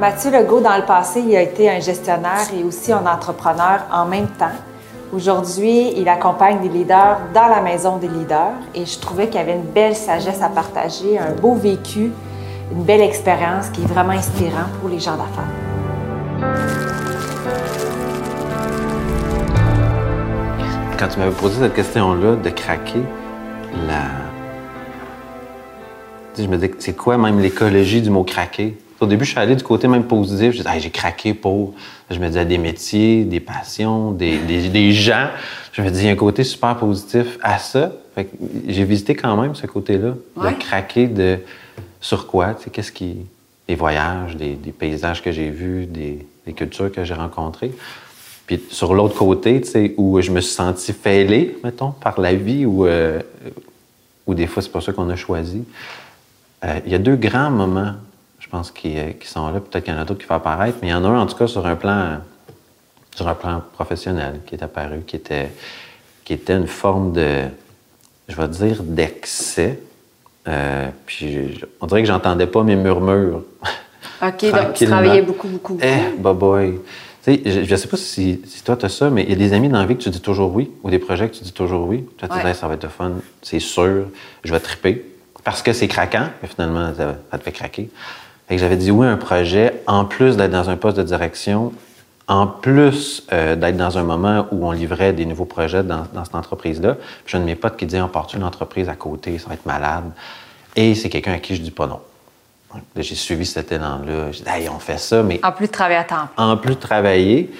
Mathieu Legault, dans le passé, il a été un gestionnaire et aussi un entrepreneur en même temps. Aujourd'hui, il accompagne des leaders dans la maison des leaders et je trouvais qu'il y avait une belle sagesse à partager, un beau vécu, une belle expérience qui est vraiment inspirant pour les gens d'affaires. Quand tu m'avais posé cette question-là de craquer, je me disais, c'est quoi même l'écologie du mot craquer? Au début, je suis allé du côté même positif. Je disais, j'ai craqué pour. Je me disais des métiers, des passions, des, des, gens. Je me disais, il y a un côté super positif à ça. j'ai visité quand même ce côté-là, de craquer de sur quoi, tu sais, qu'est-ce qui. Les voyages, des, paysages que j'ai vus, des, cultures que j'ai rencontrées. Puis sur l'autre côté, tu sais, où je me suis senti fêlé, mettons, par la vie, ou euh, des fois, c'est pas ça qu'on a choisi. Euh, il y a deux grands moments je pense, euh, qui, sont là. Peut-être qu'il y en a d'autres qui vont apparaître, mais il y en a un, en tout cas, sur un plan, sur un plan professionnel qui est apparu, qui était, qui était une forme de, je vais dire, d'excès. Euh, puis on dirait que j'entendais pas mes murmures. OK, donc tu travaillais beaucoup, beaucoup. Eh, bah boy. Tu sais, je ne sais pas si, toi, tu as ça, mais il y a des amis dans la vie que tu dis toujours oui, ou des projets que tu dis toujours oui. Tu te dis, ça va être fun, c'est sûr, je vais triper. Parce que c'est craquant, mais finalement, ça te fait craquer j'avais dit oui à un projet, en plus d'être dans un poste de direction, en plus euh, d'être dans un moment où on livrait des nouveaux projets dans, cette entreprise-là. Puis j'ai un de mes potes qui dit, on part une entreprise à côté, ça va être malade. Et c'est quelqu'un à qui je dis pas non. J'ai suivi cet élan-là. J'ai dit, hey, on fait ça, mais... En plus de travailler à temps. En plus de travailler.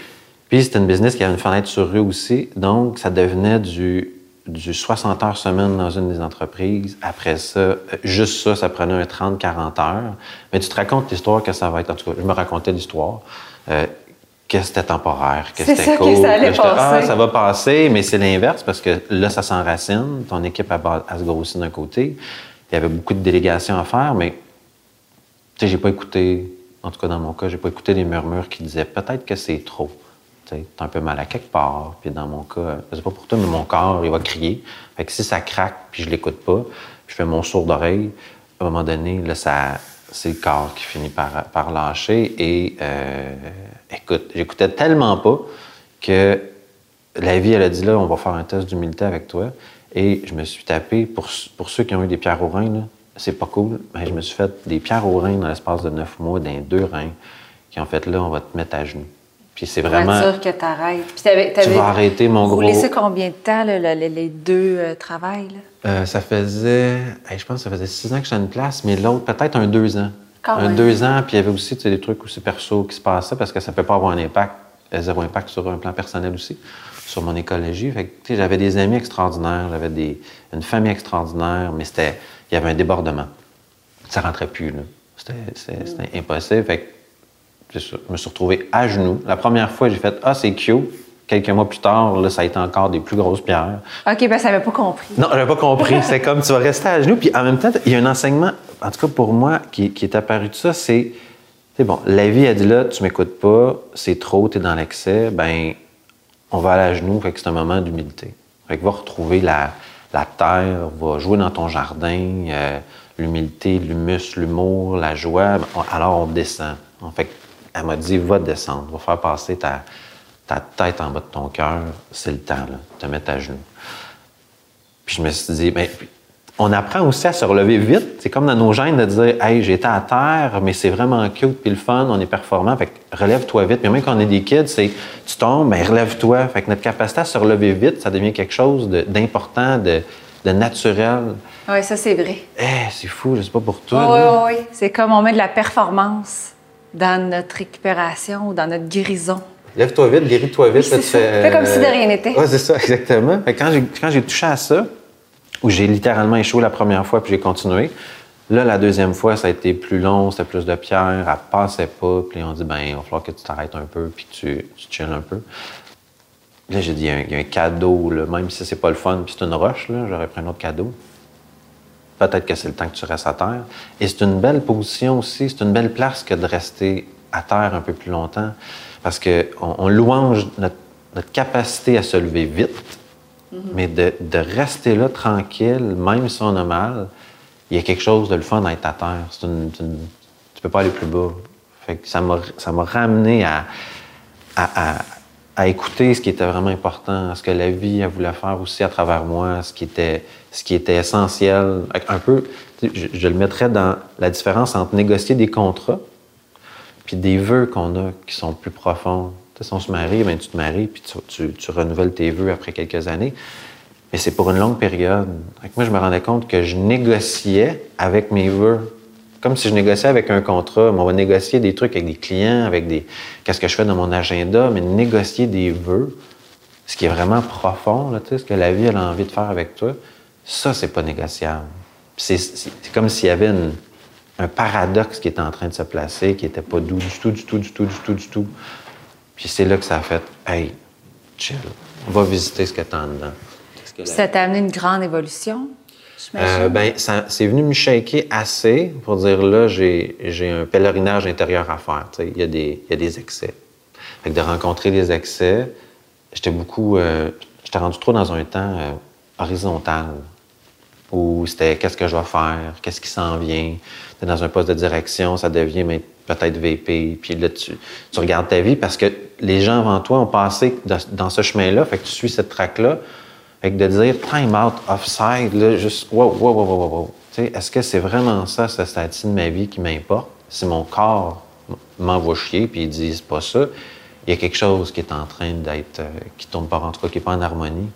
Puis c'était une business qui avait une fenêtre sur rue aussi. Donc, ça devenait du du 60 heures semaine dans une des entreprises. Après ça, euh, juste ça, ça prenait un 30-40 heures. Mais tu te racontes l'histoire que ça va être. En tout cas, je me racontais l'histoire. Euh, que c'était temporaire, que c'était cool. Que ça, allait passer. Ah, ça va passer, mais c'est l'inverse parce que là, ça s'enracine. Ton équipe, a se grossit d'un côté. Il y avait beaucoup de délégations à faire, mais tu sais, j'ai pas écouté, en tout cas dans mon cas, j'ai pas écouté les murmures qui disaient peut-être que c'est trop. T'as un peu mal à quelque part. Puis dans mon cas, c'est pas pour toi, mais mon corps, il va crier. Fait que si ça craque, puis je l'écoute pas, je fais mon sourd d'oreille, à un moment donné, là, ça, c'est le corps qui finit par, lâcher. Et euh, écoute, j'écoutais tellement pas que la vie, elle a dit là, on va faire un test d'humilité avec toi. Et je me suis tapé, pour, pour ceux qui ont eu des pierres aux reins, c'est pas cool, mais je me suis fait des pierres aux reins dans l'espace de neuf mois, dans deux reins, qui ont fait là, on va te mettre à genoux. Puis c'est vraiment. sûr que t'arrêtes. Puis tu vas arrêter mon gros. Vous laissez combien de temps, les deux euh, travails? Euh, ça faisait. je pense que ça faisait six ans que j'étais à une place, mais l'autre, peut-être un deux ans. un deux ans, puis il y avait aussi des trucs aussi perso qui se passaient parce que ça ne peut pas avoir un impact, euh, zéro impact sur un plan personnel aussi, sur mon écologie. Fait que, j'avais des amis extraordinaires, j'avais des... une famille extraordinaire, mais c'était. Il y avait un débordement. Ça rentrait plus, là. C'était, c'était impossible. Fait je me suis retrouvé à genoux. La première fois, j'ai fait Ah, c'est cute. Quelques mois plus tard, là, ça a été encore des plus grosses pierres. OK, ben ça n'avait pas compris. Non, j'avais pas compris. c'est comme tu vas rester à genoux. Puis en même temps, il y a un enseignement, en tout cas pour moi, qui, est apparu de ça, c'est c'est bon, la vie a dit là, tu m'écoutes pas, c'est trop, tu es dans l'excès, ben on va aller à genoux, fait que c'est un moment d'humilité. Fait que va retrouver la, la terre, va jouer dans ton jardin, euh, l'humilité, l'humus, l'humour, la joie, alors on descend. En fait, elle m'a dit va descendre, va faire passer ta, ta tête en bas de ton cœur, c'est le temps, là, te mettre à genoux. Puis je me suis dit, mais ben, on apprend aussi à se relever vite. C'est comme dans nos gènes de dire, hey, j'étais à terre, mais c'est vraiment cute, puis le fun, on est performant, fait que relève-toi vite. Puis même quand on est des kids, c'est tu tombes, mais relève-toi. Fait que notre capacité à se relever vite, ça devient quelque chose d'important, de, de, naturel. Oui, ça c'est vrai. Eh, c'est fou, je sais pas pour toi. oui, oui, oui. C'est comme on met de la performance dans notre récupération ou dans notre guérison. Lève-toi vite, guéris-toi vite. Oui, Fais comme si de rien n'était. Oui, c'est ça, exactement. Quand j'ai touché à ça, où j'ai littéralement échoué la première fois puis j'ai continué, là, la deuxième fois, ça a été plus long, c'était plus de pierres, elle passait pas. Puis on dit, ben, il va falloir que tu t'arrêtes un peu puis tu, tu chilles un peu. Là, j'ai dit, il y, a un cadeau, là, même si c'est pas le fun, puis c'est une roche, j'aurais pris un autre cadeau peut-être que c'est le temps que tu restes à terre. Et c'est une belle position aussi, c'est une belle place que de rester à terre un peu plus longtemps, parce qu'on on louange notre, capacité à se lever vite, mm-hmm. mais de, rester là tranquille, même si on a mal, il y a quelque chose de le fun à être à terre. Une, une, tu peux pas aller plus bas. Fait que ça m'a, ça m'a ramené à, à, à, à écouter ce qui était vraiment important, ce que la vie elle voulait faire aussi à travers moi, ce qui était, ce qui était essentiel. Un peu, je, le mettrais dans la différence entre négocier des contrats puis des vœux qu'on a qui sont plus profonds. Tu sais, si on se marie, ben, tu te maries, puis tu, renouvelles tes vœux après quelques années. Mais c'est pour une longue période. Moi, je me rendais compte que je négociais avec mes vœux. Comme si je négociais avec un contrat. Mais on va négocier des trucs avec des clients, avec des. Qu'est-ce que je fais dans mon agenda, mais négocier des vœux, ce qui est vraiment profond, là, tu sais, ce que la vie a envie de faire avec toi, ça, c'est pas négociable. C'est, comme s'il y avait une, un paradoxe qui était en train de se placer, qui était pas doux du tout, du tout, du tout, du tout, du tout. Puis c'est là que ça a fait Hey, chill, on va visiter ce que t'as en dedans. Que Ça t'a amené une grande évolution? Euh, ben, ça, c'est venu me shaker assez pour dire là, j'ai, j'ai un pèlerinage intérieur à faire. tu sais. Il y, a des- il y a des excès. Fait que de rencontrer des excès, j'étais beaucoup. euh, j'étais rendu trop dans un temps euh, horizontal où c'était qu'est-ce que je vais faire, qu'est-ce qui s'en vient? T'es dans un poste de direction, ça devient peut-être VP. Puis là, tu, tu regardes ta vie parce que les gens avant toi ont passé dans ce chemin-là, fait que tu suis cette traque-là. Fait que de dire time out, offside, là, juste wow, wow, wow, wow, wow. Tu Est-ce que c'est vraiment ça, ce statut de ma vie qui m'importe? Si mon corps m'envoie chier puis il dit c'est pas ça, il y a quelque chose qui est en train d'être, euh, qui tourne pas en tout cas, qui est pas en harmonie.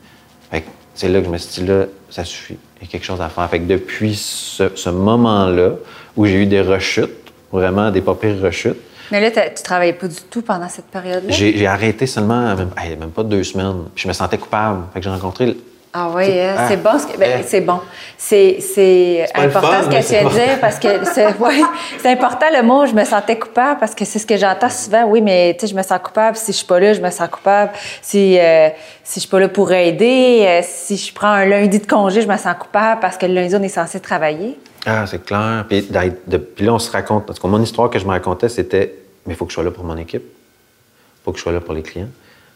Fait que c'est là que je me suis dit, là, ça suffit. Il y a quelque chose à faire. Fait que depuis ce, ce moment-là, où j'ai eu des rechutes, vraiment des pas pires rechutes, Mais là, tu travaillais pas du tout pendant cette période-là? j'ai j'ai arrêté seulement, même, hey, même pas deux semaines. Puis je me sentais coupable. Fait que j'ai rencontré. Ah oui, hein, ah, c'est bon. ben, eh. c'est bon. C'est c'est pas le important ce que tu c'est bon. dire parce que c'est ouais, c'est important le mot. Je me sentais coupable parce que c'est ce que j'entends souvent. Oui, mais tu sais, je me sens coupable si je suis pas là, je me sens coupable. Si euh, si je suis pas là pour aider, euh, si je prends un lundi de congé, je me sens coupable parce que le lundi on est censé travailler. Ah, c'est clair. Puis, d'être- de- puis là, on se raconte. Parce que mon histoire que je me racontais, c'était mais il faut que je sois là pour mon équipe. Il faut que je sois là pour les clients.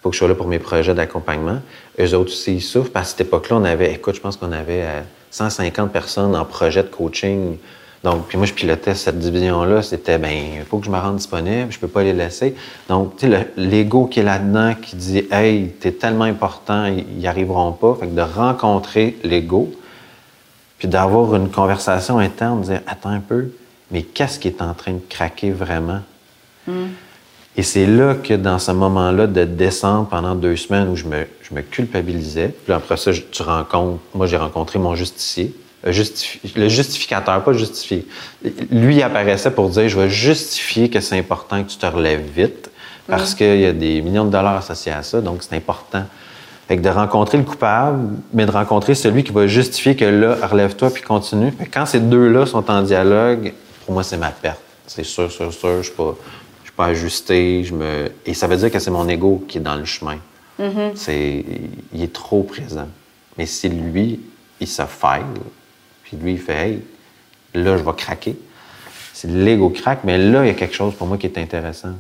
Faut que je sois là pour mes projets d'accompagnement. Eux autres aussi, ils souffrent. Parce qu'à cette époque-là, on avait, écoute, je pense qu'on avait euh, 150 personnes en projet de coaching. Donc, puis moi, je pilotais cette division-là. C'était, ben, il faut que je me rende disponible. Je peux pas les laisser. Donc, tu sais, le- l'ego qui est là-dedans, qui dit, hey, t'es tellement important, ils n'y arriveront pas. Fait que de rencontrer l'ego, puis d'avoir une conversation interne, de dire attends un peu, mais qu'est-ce qui est en train de craquer vraiment? Et c'est là que dans ce moment-là de descendre pendant deux semaines où je me, je me culpabilisais, puis après ça, je- tu rencontres, moi j'ai rencontré mon justicier, le, justifi- le justificateur, pas justifié. Lui il apparaissait pour dire je vais justifier que c'est important que tu te relèves vite parce qu'il y a des millions de dollars associés à ça, donc c'est important. Fait que de rencontrer le coupable, mais de rencontrer celui qui va justifier que là, relève-toi puis continue. Fait que quand ces deux-là sont en dialogue, pour moi, c'est ma perte. C'est sûr, sûr, sûr. Je suis pas, suis pas ajusté. Je me... Et ça veut dire que c'est mon ego qui est dans le chemin. C'est... Il est trop présent. Mais si lui, il se faille, puis lui, il fait Hey, là, je vais craquer. C'est l'ego craque, mais là, il y a quelque chose pour moi qui est intéressant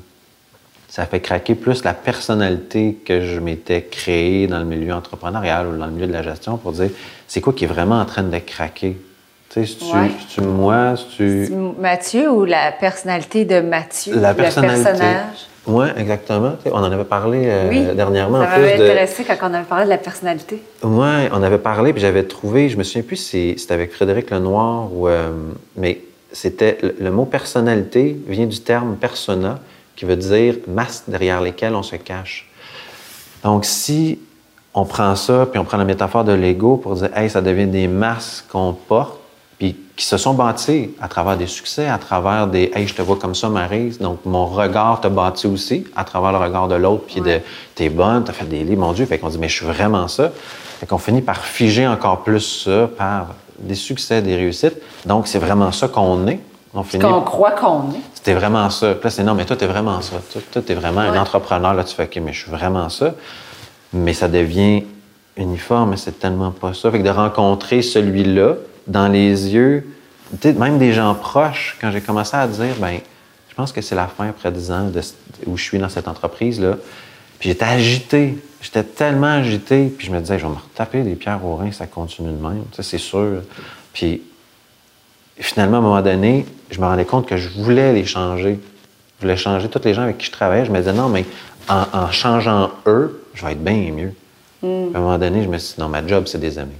ça fait craquer plus la personnalité que je m'étais créée dans le milieu entrepreneurial ou dans le milieu de la gestion pour dire c'est quoi qui est vraiment en train de craquer? Tu sais, Ouais. tu moi, tu. Mathieu ou la personnalité de Mathieu, La le personnalité. personnage? Oui, exactement. Tu sais, on en avait parlé euh, Oui, dernièrement. ça m'avait de... intéressé quand on avait parlé de la personnalité. Oui, on avait parlé, puis j'avais trouvé, je me souviens plus si c'était avec Frédéric Lenoir ou. euh, mais c'était. Le, le mot personnalité vient du terme persona, qui veut dire masque derrière lesquels on se cache. Donc, si on prend ça, puis on prend la métaphore de l'ego pour dire, hey, ça devient des masques qu'on porte, puis qui se sont bâtis à travers des succès, à travers des, hey, je te vois comme ça, Marise, donc mon regard te bâti aussi, à travers le regard de l'autre, puis de, t'es bonne, t'as fait des livres, mon Dieu, fait qu'on dit, mais je suis vraiment ça. Fait qu'on finit par figer encore plus ça par des succès, des réussites. Donc, c'est vraiment ça qu'on est. On Ce finit qu'on croit qu'on est. c'était vraiment ça. Puis là, c'est non, mais toi, t'es vraiment ça. Toi, toi, t'es vraiment Ouais. un entrepreneur. Là, tu fais, OK, mais je suis vraiment ça. Mais ça devient uniforme, mais c'est tellement pas ça. Fait que de rencontrer celui-là dans les yeux, même des gens proches, quand j'ai commencé à dire, ben, je pense que c'est la fin après 10 ans de, où je suis dans cette entreprise-là. Puis j'étais agité. J'étais tellement agité. Puis je me disais, je vais me retaper des pierres au rein, ça continue de même. C'est sûr. Puis finalement, à un moment donné, je me rendais compte que je voulais les changer. Je voulais changer tous les gens avec qui je travaillais. Je me disais, non, mais en, changeant eux, je vais être bien mieux. À un moment donné, je me suis dit, non, ma job, c'est des amis.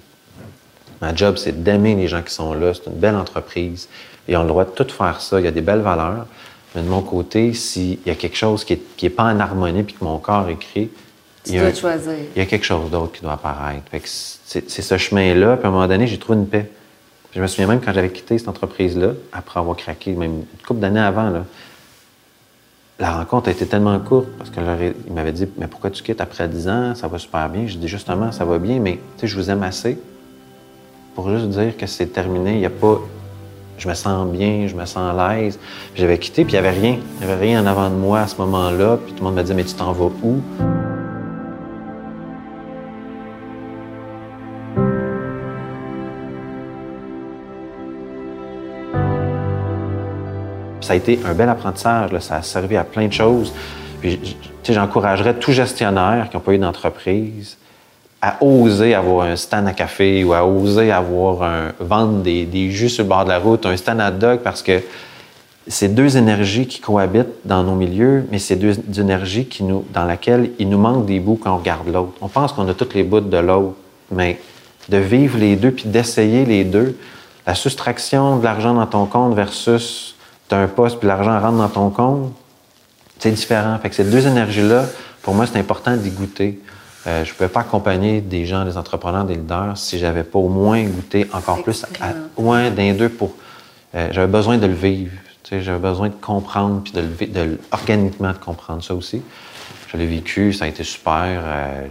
Ma job, c'est d'aimer les gens qui sont là. C'est une belle entreprise. Ils ont le droit de tout faire ça. Il y a des belles valeurs. Mais de mon côté, s'il y a quelque chose qui n'est est pas en harmonie puis que mon corps écrit, il y, a, choisir. il y a quelque chose d'autre qui doit apparaître. C'est ce chemin-là. Puis à un moment donné, j'ai trouvé une paix. je me souviens même quand j'avais quitté cette entreprise-là, après avoir craqué, même une couple d'années avant, là, la rencontre a été tellement courte parce qu'il m'avait dit Mais pourquoi tu quittes après 10 ans? Ça va super bien. Je dis Justement, ça va bien, mais je vous aime assez pour juste dire que c'est terminé. Il n'y a pas. Je me sens bien, je me sens à l'aise. J'avais quitté, puis il n'y avait rien. Il n'y avait rien en avant de moi à ce moment-là. Puis tout le monde m'a dit Mais tu t'en vas où? Ça a été un bel apprentissage, ça a servi à plein de choses. Puis, j'encouragerais tout gestionnaire qui n'a pas eu d'entreprise à oser avoir un stand à café ou à oser avoir un, vendre des, jus sur le bord de la route, un stand à dog, parce que c'est deux énergies qui cohabitent dans nos milieux, mais c'est deux, énergies qui nous, dans laquelle il nous manque des bouts quand on regarde l'autre. On pense qu'on a toutes les bouts de l'autre, mais de vivre les deux puis d'essayer les deux, la soustraction de l'argent dans ton compte versus as un poste puis l'argent rentre dans ton compte, c'est différent. Fait que ces deux énergies-là, pour moi, c'est important d'y goûter. Euh, je ne pouvais pas accompagner des gens, des entrepreneurs, des leaders si j'avais pas au moins goûté encore plus à moins d'un deux pour. Euh, j'avais besoin de le vivre. J'avais besoin de comprendre puis de, le, de organiquement de comprendre ça aussi. Je l'ai vécu, ça a été super. Euh,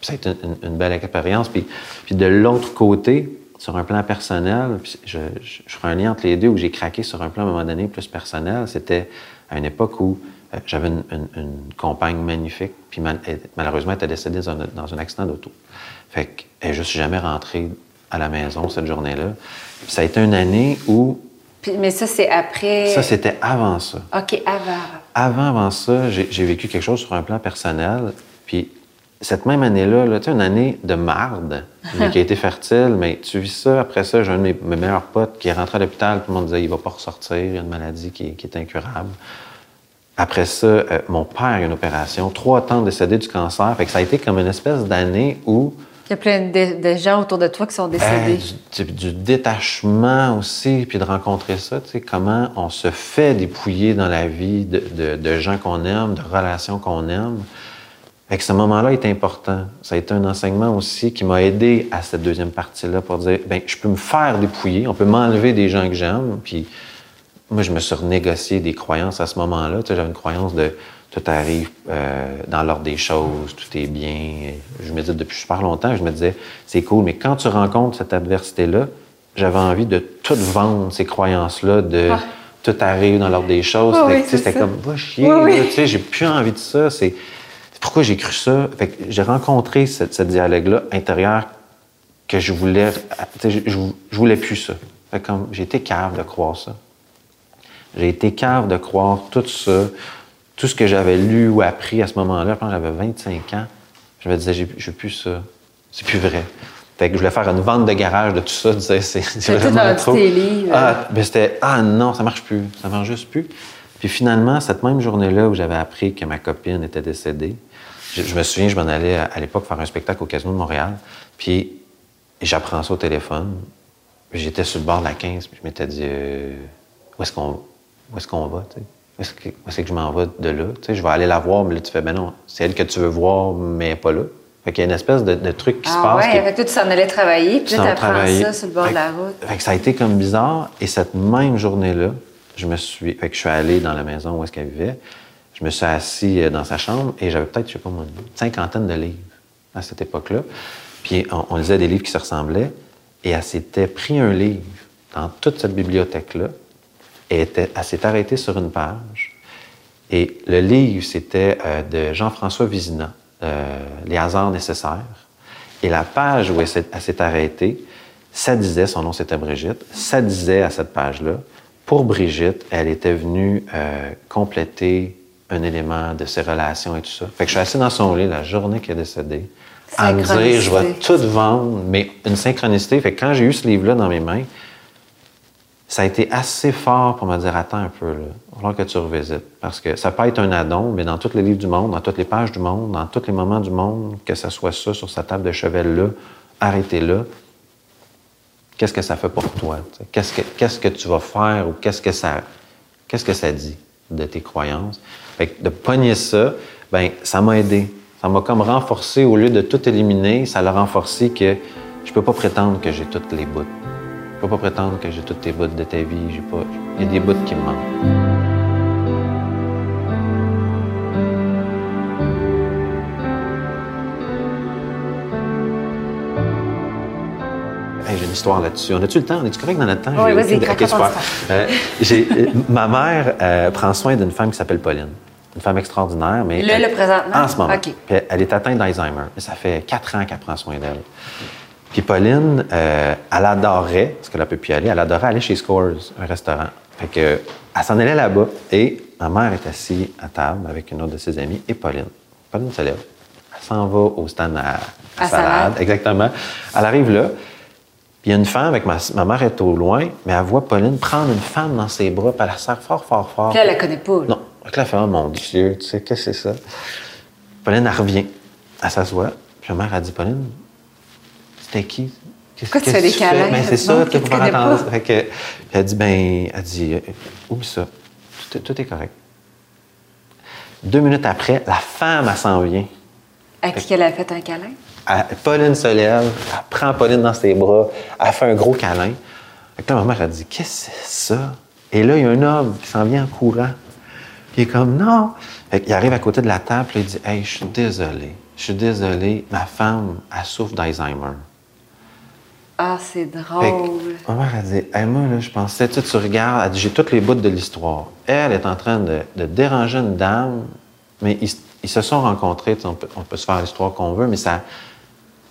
ça a été une, belle expérience. Puis, puis de l'autre côté, sur un plan personnel, je, ferai un lien entre les deux où j'ai craqué sur un plan à un moment donné plus personnel. C'était à une époque où j'avais une, compagne magnifique, puis malheureusement, elle était décédée dans un, accident d'auto. Fait qu'elle n'est suis jamais rentrée à la maison cette journée-là. Ça a été une année où. mais ça, c'est après. Ça, c'était avant ça. OK, avant. Avant, avant ça, j'ai vécu quelque chose sur un plan personnel. Puis cette même année-là, là, tu sais, une année de marde, mais qui a été fertile, mais tu vis ça. Après ça, j'ai un de mes, meilleurs potes qui est rentré à l'hôpital, tout le monde disait il va pas ressortir, il y a une maladie qui, est incurable. Après ça, euh, mon père a eu une opération, trois temps décédé du cancer. Fait que ça a été comme une espèce d'année où. Il y a plein de, gens autour de toi qui sont décédés. du, détachement aussi, puis de rencontrer ça, tu sais, comment on se fait dépouiller dans la vie de, de gens qu'on aime, de relations qu'on aime. Fait que ce moment-là est important. Ça a été un enseignement aussi qui m'a aidé à cette deuxième partie-là pour dire, ben je peux me faire dépouiller, on peut m'enlever des gens que j'aime. Puis moi, je me suis renégocié des croyances à ce moment-là. Tu sais, j'avais une croyance de tout arrive euh, dans l'ordre des choses, tout est bien. Je me disais depuis super longtemps, je me disais, c'est cool, mais quand tu rencontres cette adversité-là, j'avais envie de tout vendre, ces croyances-là, de ah. tout arrive dans l'ordre des choses. c'était comme, va chier, tu sais, j'ai plus envie de ça. C'est pourquoi j'ai cru ça? j'ai rencontré cette, dialogue-là intérieur que je voulais. Je, voulais plus ça. j'ai été cave de croire ça. J'ai été cave de croire tout ça, tout ce que j'avais lu ou appris à ce moment-là. Quand j'avais 25 ans, je me disais, veux plus ça. C'est plus vrai. Fait que je voulais faire une vente de garage de tout ça. C'est, c'est vraiment trop. Ah, ben c'était, ah non, ça marche plus. Ça marche juste plus. Puis finalement, cette même journée-là où j'avais appris que ma copine était décédée, je, me souviens, je m'en allais à, l'époque faire un spectacle au Casino de Montréal, puis j'apprends ça au téléphone. J'étais sur le bord de la 15, puis je m'étais dit euh, où est-ce qu'on est qu'on va, Où est-ce que, que, je m'en vais de là? je vais aller la voir, mais là, tu fais, ben non, c'est elle que tu veux voir, mais pas là. Fait qu'il y a une espèce de, truc qui se ah passe. Ah ouais, tu s'en allais travailler, puis tu apprends ça sur le bord de la route. Fait que ça a été comme bizarre. Et cette même journée-là, je me suis. Fait que je suis allé dans la maison où est-ce qu'elle vivait. Je me suis assis euh, dans sa chambre et j'avais peut-être, je sais pas une cinquantaine de livres à cette époque-là. Puis on, lisait des livres qui se ressemblaient et elle s'était pris un livre dans toute cette bibliothèque-là était, elle s'est arrêtée sur une page. Et le livre, c'était euh, de Jean-François Vizina, euh, Les hasards nécessaires. Et la page où elle s'est arrêtée, ça disait, son nom c'était Brigitte, ça disait à cette page-là, pour Brigitte, elle était venue compléter un élément de ses relations et tout ça. Fait que je suis assis dans son lit la journée qu'elle est décédée, à me dire, je vais tout vendre, mais une synchronicité. Fait que quand j'ai eu ce livre-là dans mes mains, ça a été assez fort pour me dire attends un peu, là, il va falloir que tu revisites. Parce que ça peut être un addon, mais dans tous les livres du monde, dans toutes les pages du monde, dans tous les moments du monde, que ce soit ça sur sa table de chevet-là, arrêtez-là. Qu'est-ce que ça fait pour toi? Qu'est-ce que, tu vas faire ou qu'est-ce que ça, qu'est-ce que ça dit de tes croyances? Fait que de pogner ça, ben ça m'a aidé. Ça m'a comme renforcé, au lieu de tout éliminer, ça l'a renforcé que je peux pas prétendre que j'ai toutes les bouts. Je peux pas prétendre que j'ai toutes tes bouts de ta vie. J'ai pas, il y a des bouts qui me manquent. J'ai une histoire là-dessus. On a-tu le temps? On est-tu correct dans notre temps? Oui, vas-y, aucune- raconte Ok, super. ton histoire. Euh, euh, ma mère euh, prend soin d'une femme qui s'appelle Pauline. Une femme extraordinaire, mais... Là, elle- le présentement? En ce moment. Puis elle est atteinte d'Alzheimer. Ça fait quatre ans qu'elle prend soin d'elle. Puis Pauline, euh, elle adorait, parce qu'elle ne peut plus y aller, elle adorait aller chez Scores, un restaurant. Fait que, elle s'en allait là-bas et ma mère est assise à table avec une autre de ses amies et Pauline. Pauline se lève. Elle s'en va au stand à, À salade. Exactement. Elle arrive là. Puis il y a une femme avec ma, ma mère est au loin, mais elle voit Pauline prendre une femme dans ses bras, puis elle la serre fort, fort, fort. Puis elle la connaît pas. là. Non. Elle fait, oh mon Dieu, tu sais, qu'est-ce que c'est ça? Pauline, elle revient. Elle s'assoit. Puis ma mère a dit, Pauline, c'était qui? Qu'est-ce Pourquoi tu qu'est-ce fais des que câlins? Ben, c'est ça, tu tu pour? Fait que, puis elle dit, ben, elle dit, euh, oublie ça. Tout, est- tout est correct. Deux minutes après, la femme, elle s'en vient. À qui qu'elle a fait un câlin? Elle- Pauline se lève, elle prend Pauline dans ses bras, elle fait un gros câlin. Fait que là, ma mère a dit Qu'est-ce que c'est ça? Et là, il y a un homme qui s'en vient en courant. Puis il est comme Non. Fait qu'il arrive à côté de la table, puis il dit Hey, je suis désolé. Je suis désolé, ma femme, elle souffre d'Alzheimer. Ah, c'est Fait drôle. ma mère a dit Hey, moi, là, je pensais, tu sais, tu regardes, elle dit J'ai toutes les bouts de l'histoire. Elle est en train de, de déranger une dame, mais ils, ils se sont rencontrés, tu sais, on peut, on peut se faire l'histoire qu'on veut, mais ça,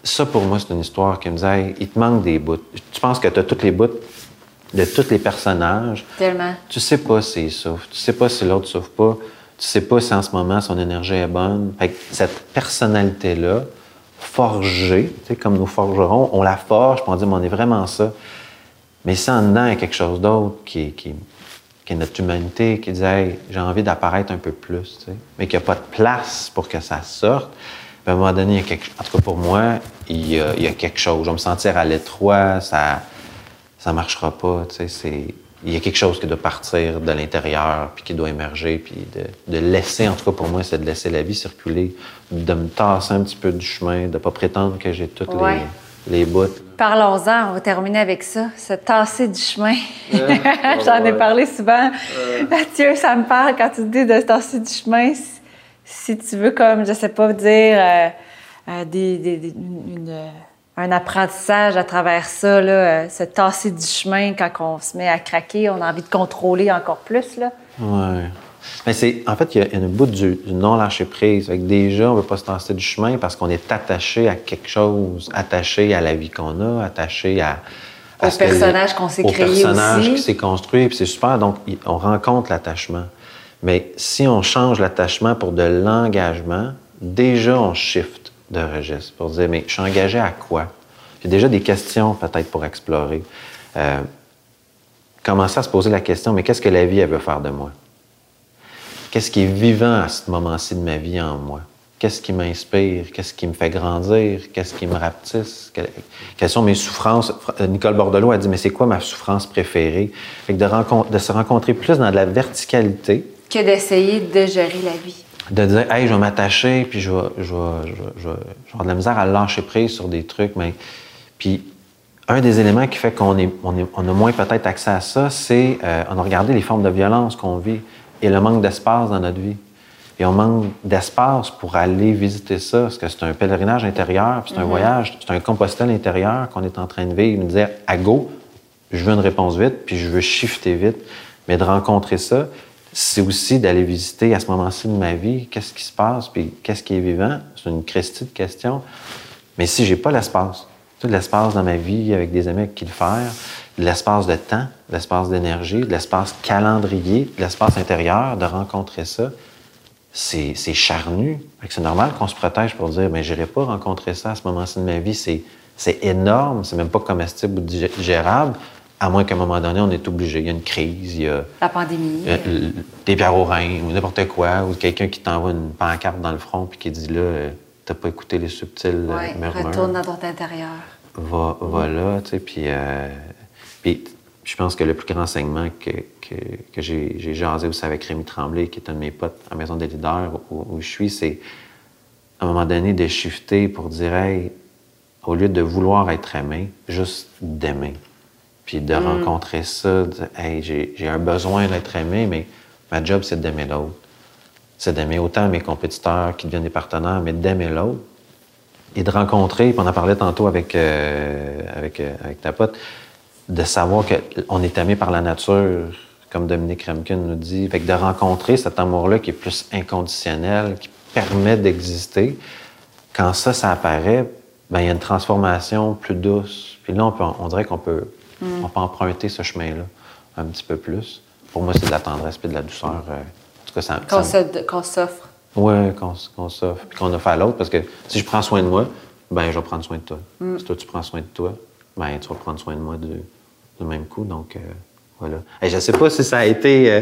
ça, pour moi, c'est une histoire qui me Hey, il te manque des bouts. Tu penses que tu as toutes les bouts de tous les personnages? Tellement. Tu sais pas s'il souffre. Tu sais pas si l'autre souffre pas. Tu sais pas si en ce moment son énergie est bonne. Fait que cette personnalité-là, forgée, tu sais, comme nos forgerons, on la forge, puis on dit, mais on est vraiment ça. Mais si en dedans, il y a quelque chose d'autre qui, qui, qui est notre humanité, qui dit, hey, j'ai envie d'apparaître un peu plus, tu sais, mais qu'il n'y a pas de place pour que ça sorte, à un moment donné, il y a quelque En tout cas, pour moi, il y a, il y a quelque chose. Je vais me sentir à l'étroit, ça ça marchera pas. Tu sais, c'est... Il y a quelque chose qui doit partir de l'intérieur, puis qui doit émerger, puis de, de laisser, en tout cas pour moi, c'est de laisser la vie circuler, de me tasser un petit peu du chemin, de pas prétendre que j'ai toutes Ouais. les, les bouts. Parlons-en, on va terminer avec ça, se tasser du chemin. J'en ai parlé souvent. Mathieu, ça me parle quand tu dis de se tasser du chemin. Si, si tu veux, comme, je sais pas, dire euh, euh, des, des- des- une- euh, un apprentissage à travers ça, là, euh, se tasser du chemin quand on se met à craquer, on a envie de contrôler encore plus. Là. Ouais. Mais c'est, en fait, il y a une bout du. Fait que déjà, on ne veut pas se tasser du chemin parce qu'on est attaché à quelque chose, attaché à la vie qu'on a, attaché à... à Au personnage qu'on s'est au créé personnage aussi. qui s'est construit, puis c'est super. Donc, on rencontre l'attachement. Mais si on change l'attachement pour de l'engagement, déjà, on shift de registre pour dire, mais je suis engagé à quoi? J'ai déjà des questions peut-être pour explorer. Euh, commencer à se poser la question, mais qu'est-ce que la vie, elle veut faire de moi? Qu'est-ce qui est vivant à ce moment-ci de ma vie en moi? Qu'est-ce qui m'inspire? Qu'est-ce qui me fait grandir? Qu'est-ce qui me rapetisse? Que- Quelles sont mes souffrances? Fra- Nicole Bordelot a dit, mais c'est quoi ma souffrance préférée? Fait que de, de se rencontrer plus dans de la verticalité, Que d'essayer de gérer la vie. De dire, hey, je vais m'attacher, puis je vais, je, vais, je, vais, je vais- avoir de la misère à lâcher prise sur des trucs, mais. Puis, un des éléments qui fait qu'on est, on est- on a moins peut-être accès à ça, c'est euh, on a regardé les formes de violence qu'on vit et le manque d'espace dans notre vie. Et on manque d'espace pour aller visiter ça, parce que c'est un pèlerinage intérieur, puis c'est un voyage, c'est un compostel intérieur qu'on est en train de vivre, de dire à go, je veux une réponse vite, puis je veux shifter vite. Mais de rencontrer ça, c'est aussi d'aller visiter à ce moment-ci de ma vie, qu'est-ce qui se passe, puis qu'est-ce qui est vivant? C'est une christie de question. Mais si j'ai pas l'espace, tout l'espace dans ma vie avec des amis avec qui le faire, l'espace de temps, l'espace d'énergie, l'espace calendrier, l'espace intérieur, de rencontrer ça, c'est charnu. C'est normal qu'on se protège pour dire, mais j'irai pas rencontrer ça à ce moment-ci de ma vie. C'est c'est énorme, c'est même pas comestible ou digé- digérable. À moins qu'à un moment donné, on est obligé. Il y a une crise, il y a La pandémie. euh, des pierres au rein ou n'importe quoi, ou quelqu'un qui t'envoie une pancarte dans le front puis qui dit là, euh, t'as pas écouté les subtils euh, Ouais, murmures. retourne dans ton intérieur. va, va là, tu sais, puis, puis je pense que le plus grand enseignement que, que, que j'ai jasé aussi avec Rémi Tremblay, qui est un de mes potes à la Maison des leaders où, où je suis, c'est à un moment donné de shifter pour dire, hey, au lieu de vouloir être aimé, juste d'aimer. Puis de rencontrer ça, de hey, j'ai j'ai un besoin d'être aimé, mais ma job, c'est d'aimer l'autre. C'est d'aimer autant mes compétiteurs qui deviennent des partenaires, mais d'aimer l'autre et de rencontrer, puis on en parlait tantôt avec, euh, avec, euh, avec ta pote, de savoir qu'on est aimé par la nature, comme Dominique Remkin nous dit. Fait que de rencontrer cet amour-là qui est plus inconditionnel, qui permet d'exister, quand ça, ça apparaît, ben, il y a une transformation plus douce. Puis là, on, peut, on dirait qu'on peut, on peut emprunter ce chemin-là un petit peu plus. Pour moi, c'est de la tendresse et de la douceur. euh, en tout cas, ça, Qu'on ça- s'offre. oui, qu'on s'offre, puis qu'on offre à l'autre, parce que si je prends soin de moi, ben je vais prendre soin de toi. Si toi, tu prends soin de toi, ben tu vas prendre soin de moi du, du même coup. Donc, euh, voilà. Je sais pas si ça a été, euh,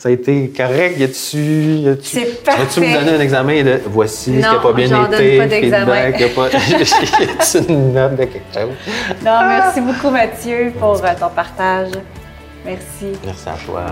ça a été correct. Y a-tu. C'est Vas-tu me parfait. donner un examen de voici ce qui n'a pas bien été, pas d'examen. feedback, y a pas. y a-tu une note de quelque chose? Non, merci beaucoup, Mathieu, pour euh, ton partage. Merci. Merci à toi.